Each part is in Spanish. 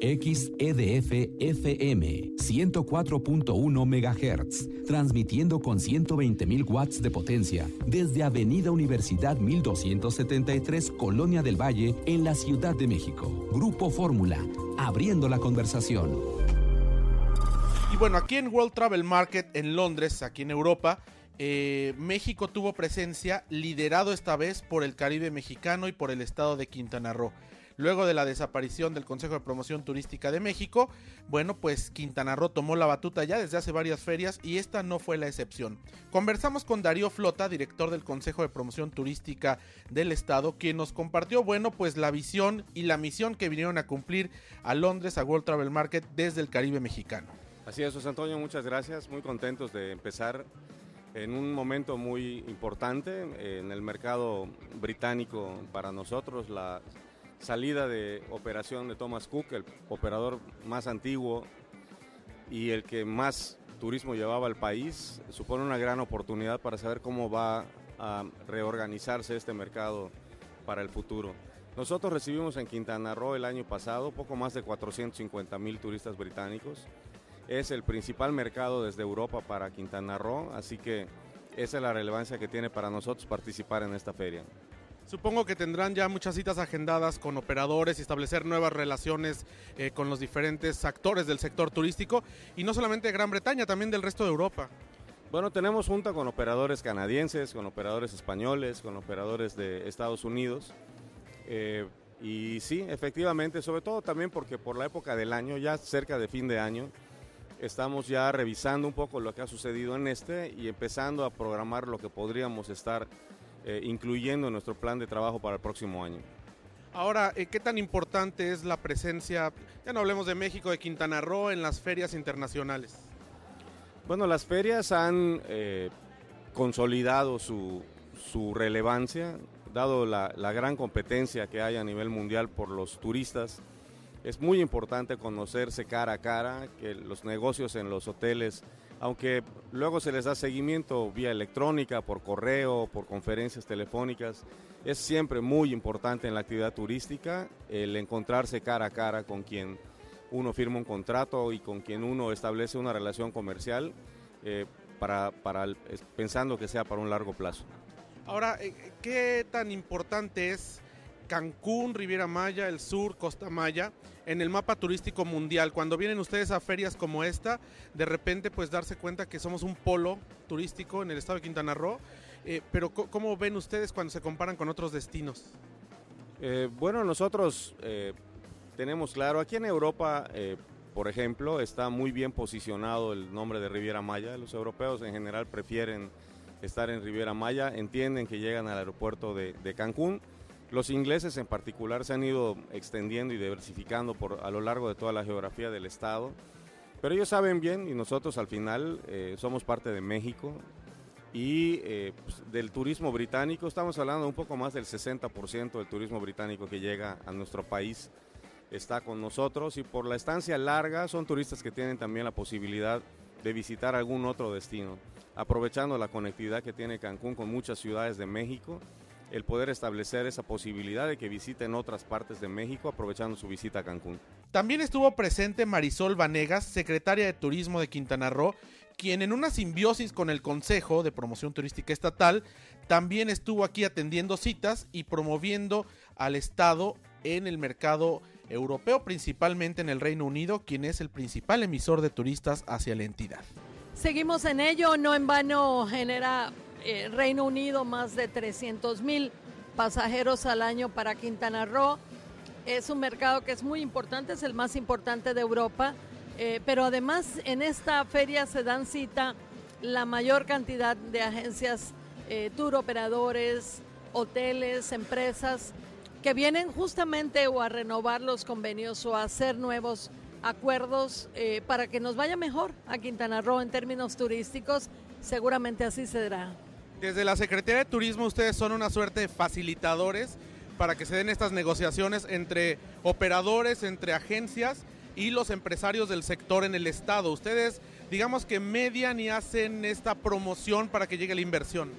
XEDF FM 104.1 MHz, transmitiendo con 120.000 watts de potencia desde Avenida Universidad 1273, Colonia del Valle, en la Ciudad de México. Grupo Fórmula, abriendo la conversación. Y bueno, aquí en World Travel Market en Londres, aquí en Europa, eh, México tuvo presencia liderado esta vez por el Caribe mexicano y por el estado de Quintana Roo. Luego de la desaparición del Consejo de Promoción Turística de México, bueno, pues Quintana Roo tomó la batuta ya desde hace varias ferias y esta no fue la excepción. Conversamos con Darío Flota, director del Consejo de Promoción Turística del Estado, quien nos compartió, bueno, pues la visión y la misión que vinieron a cumplir a Londres, a World Travel Market desde el Caribe mexicano. Así es, José Antonio, muchas gracias, muy contentos de empezar en un momento muy importante en el mercado británico para nosotros, la salida de operación de Thomas Cook, el operador más antiguo y el que más turismo llevaba al país, supone una gran oportunidad para saber cómo va a reorganizarse este mercado para el futuro. Nosotros recibimos en Quintana Roo el año pasado poco más de 450 mil turistas británicos. Es el principal mercado desde Europa para Quintana Roo, así que esa es la relevancia que tiene para nosotros participar en esta feria. Supongo que tendrán ya muchas citas agendadas con operadores y establecer nuevas relaciones eh, con los diferentes actores del sector turístico y no solamente de Gran Bretaña, también del resto de Europa. Bueno, tenemos junta con operadores canadienses, con operadores españoles, con operadores de Estados Unidos. Eh, y sí, efectivamente, sobre todo también porque por la época del año, ya cerca de fin de año, estamos ya revisando un poco lo que ha sucedido en este y empezando a programar lo que podríamos estar eh, incluyendo en nuestro plan de trabajo para el próximo año. Ahora, eh, ¿qué tan importante es la presencia, ya no hablemos de México, de Quintana Roo en las ferias internacionales? Bueno, las ferias han eh, consolidado su, su, relevancia, dado la, la, gran competencia que hay a nivel mundial por los turistas. Es muy importante conocerse cara a cara, que los negocios en los hoteles aunque luego se les da seguimiento vía electrónica, por correo, por conferencias telefónicas. Es siempre muy importante en la actividad turística el encontrarse cara a cara con quien uno firma un contrato y con quien uno establece una relación comercial eh, para, pensando que sea para un largo plazo. Ahora, eh, ¿qué tan importante es Cancún, Riviera Maya, el sur, Costa Maya, en el mapa turístico mundial. Cuando vienen ustedes a ferias como esta, de repente pues darse cuenta que somos un polo turístico en el estado de Quintana Roo, eh, pero ¿cómo ven ustedes cuando se comparan con otros destinos? Eh, bueno, nosotros eh, tenemos claro, aquí en Europa, por ejemplo, está muy bien posicionado el nombre de Riviera Maya. Los europeos en general prefieren estar en Riviera Maya, entienden que llegan al aeropuerto de Cancún los ingleses en particular se han ido extendiendo y diversificando por, a lo largo de toda la geografía del estado, pero ellos saben bien y nosotros al final eh, somos parte de México y eh, pues, del turismo británico, estamos hablando un poco más del 60% del turismo británico que llega a nuestro país está con nosotros y por la estancia larga son turistas que tienen también la posibilidad de visitar algún otro destino, aprovechando la conectividad que tiene Cancún con muchas ciudades de México el poder establecer esa posibilidad de que visiten otras partes de México aprovechando su visita a Cancún. También estuvo presente Marisol Vanegas, secretaria de Turismo de Quintana Roo, quien en una simbiosis con el Consejo de Promoción Turística Estatal también estuvo aquí atendiendo citas y promoviendo al Estado en el mercado europeo, principalmente en el Reino Unido, quien es el principal emisor de turistas hacia la entidad. Seguimos en ello, no en vano genera eh, Reino Unido más de 300 mil pasajeros al año para Quintana Roo. Es un mercado que es muy importante, es el más importante de Europa, eh, pero además en esta feria se dan cita la mayor cantidad de agencias, eh, tour operadores, hoteles, empresas que vienen justamente o a renovar los convenios o a hacer nuevos acuerdos para que nos vaya mejor a Quintana Roo en términos turísticos. Seguramente así será. Desde la Secretaría de Turismo ustedes son una suerte de facilitadores para que se den estas negociaciones entre operadores, entre agencias y los empresarios del sector en el estado. Ustedes digamos que median y hacen esta promoción para que llegue la inversión.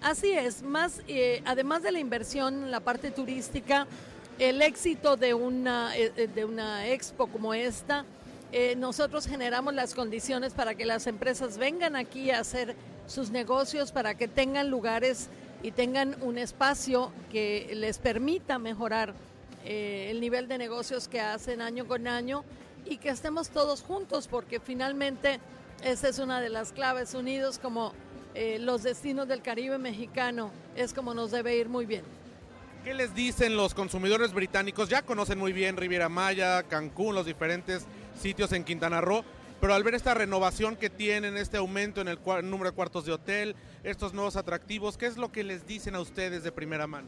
Así es, más eh, además de la inversión, la parte turística, el éxito de una, eh, eh, de una expo como esta, nosotros generamos las condiciones para que las empresas vengan aquí a hacer sus negocios, para que tengan lugares y tengan un espacio que les permita mejorar el nivel de negocios que hacen año con año y que estemos todos juntos, porque finalmente esa es una de las claves, unidos como los destinos del Caribe mexicano, es como nos debe ir muy bien. ¿Qué les dicen los consumidores británicos? Ya conocen muy bien Riviera Maya, Cancún, los diferentes sitios en Quintana Roo, pero al ver esta renovación que tienen, este aumento en el número de cuartos de hotel, estos nuevos atractivos, ¿qué es lo que les dicen a ustedes de primera mano?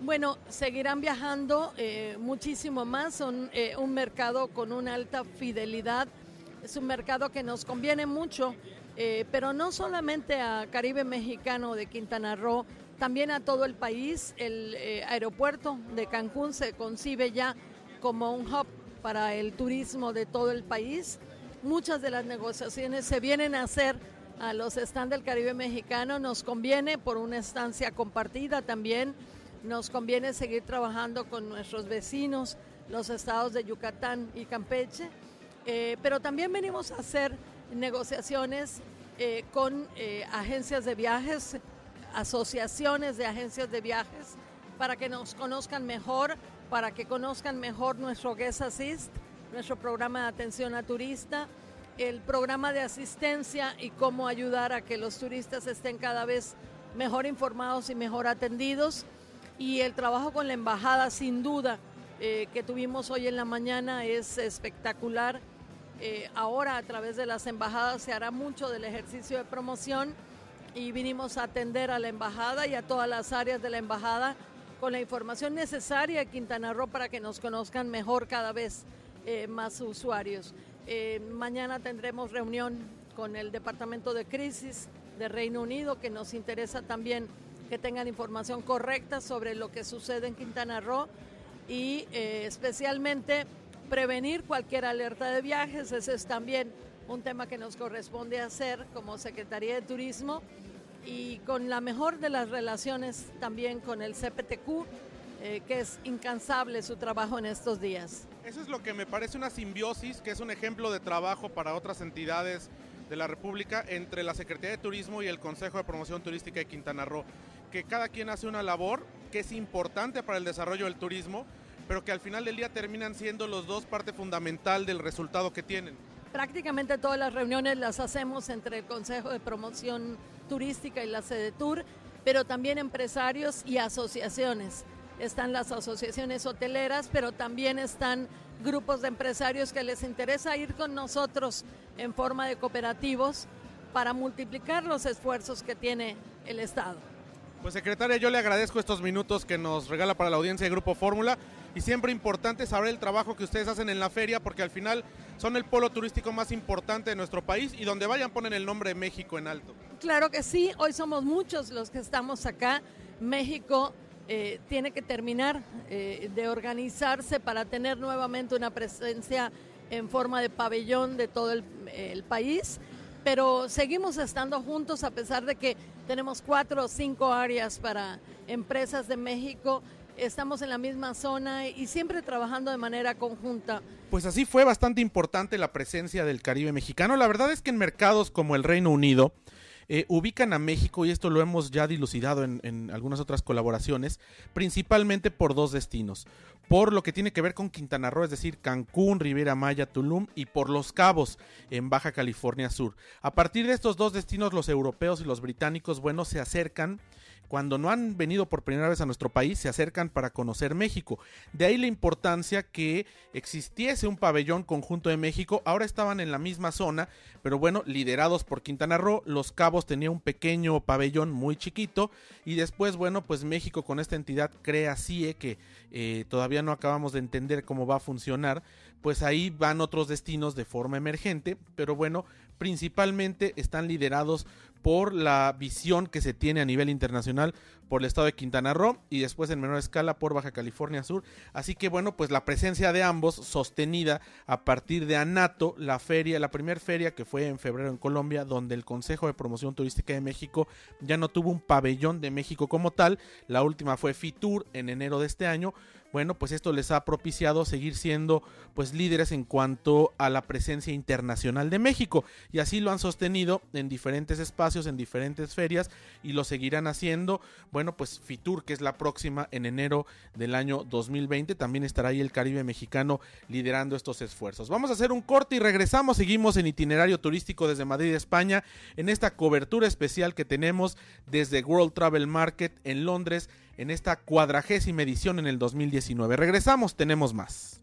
Bueno, seguirán viajando eh, muchísimo más, son eh, un mercado con una alta fidelidad, es un mercado que nos conviene mucho, eh, pero no solamente a Caribe Mexicano de Quintana Roo, también a todo el país. El aeropuerto de Cancún se concibe ya como un hub para el turismo de todo el país. Muchas de las negociaciones se vienen a hacer a los stands del Caribe mexicano. Nos conviene por una estancia compartida también. Nos conviene seguir trabajando con nuestros vecinos, los estados de Yucatán y Campeche. Eh, pero también venimos a hacer negociaciones eh, con agencias de viajes asociaciones de agencias de viajes para que nos conozcan mejor, para que conozcan mejor nuestro Guest Assist, nuestro programa de atención a turista, el programa de asistencia y cómo ayudar a que los turistas estén cada vez mejor informados y mejor atendidos. Y el trabajo con la embajada, sin duda, eh, que tuvimos hoy en la mañana es espectacular. Eh, ahora a través de las embajadas se hará mucho del ejercicio de promoción y vinimos a atender a la embajada y a todas las áreas de la embajada con la información necesaria a Quintana Roo para que nos conozcan mejor cada vez eh, más usuarios. Eh, mañana tendremos reunión con el Departamento de Crisis de Reino Unido que nos interesa también que tengan información correcta sobre lo que sucede en Quintana Roo y eh, especialmente prevenir cualquier alerta de viajes. Ese es también un tema que nos corresponde hacer como Secretaría de Turismo y con la mejor de las relaciones también con el CPTQ, que es incansable su trabajo en estos días. Eso es lo que me parece una simbiosis, que es un ejemplo de trabajo para otras entidades de la República entre la Secretaría de Turismo y el Consejo de Promoción Turística de Quintana Roo, que cada quien hace una labor que es importante para el desarrollo del turismo, pero que al final del día terminan siendo los dos parte fundamental del resultado que tienen. Prácticamente todas las reuniones las hacemos entre el Consejo de Promoción Turística y la Sede Tour, pero también empresarios y asociaciones. Están las asociaciones hoteleras, pero también están grupos de empresarios que les interesa ir con nosotros en forma de cooperativos para multiplicar los esfuerzos que tiene el Estado. Pues secretaria, yo le agradezco estos minutos que nos regala para la audiencia de Grupo Fórmula y siempre importante saber el trabajo que ustedes hacen en la feria porque al final son el polo turístico más importante de nuestro país y donde vayan ponen el nombre de México en alto. Claro que sí, hoy somos muchos los que estamos acá. México eh, tiene que terminar eh, de organizarse para tener nuevamente una presencia en forma de pabellón de todo el, el país pero seguimos estando juntos a pesar de que tenemos cuatro o cinco áreas para empresas de México. Estamos en la misma zona y siempre trabajando de manera conjunta. Pues así fue bastante importante la presencia del Caribe mexicano. La verdad es que en mercados como el Reino Unido, eh, ubican a México, y esto lo hemos ya dilucidado en, en, algunas otras colaboraciones, principalmente por dos destinos. Por lo que tiene que ver con Quintana Roo, es decir, Cancún, Riviera Maya, Tulum y por Los Cabos, en Baja California Sur. A partir de estos dos destinos, los europeos y los británicos, bueno, se acercan cuando no han venido por primera vez a nuestro país, se acercan para conocer México. De ahí la importancia que existiese un pabellón conjunto de México. Ahora estaban en la misma zona, pero bueno, liderados por Quintana Roo. Los Cabos tenía un pequeño pabellón muy chiquito. Y después, bueno, pues México con esta entidad crea CIE, que eh, todavía no acabamos de entender cómo va a funcionar. Pues ahí van otros destinos de forma emergente, pero bueno, principalmente están liderados por la visión que se tiene a nivel internacional por el estado de Quintana Roo y después en menor escala por Baja California Sur. Así que bueno, pues la presencia de ambos sostenida a partir de ANATO, la feria, la primera feria que fue en febrero en Colombia, donde el Consejo de Promoción Turística de México ya no tuvo un pabellón de México como tal, la última fue FITUR en enero de este año, bueno, pues esto les ha propiciado seguir siendo pues líderes en cuanto a la presencia internacional de México y así lo han sostenido en diferentes espacios, en diferentes ferias y lo seguirán haciendo. Bueno, pues Fitur, que es la próxima en enero del año 2020, también estará ahí el Caribe mexicano liderando estos esfuerzos. Vamos a hacer un corte y regresamos, seguimos en itinerario turístico desde Madrid, España, en esta cobertura especial que tenemos desde World Travel Market en Londres en esta cuadragésima edición en el 2019. Regresamos, tenemos más.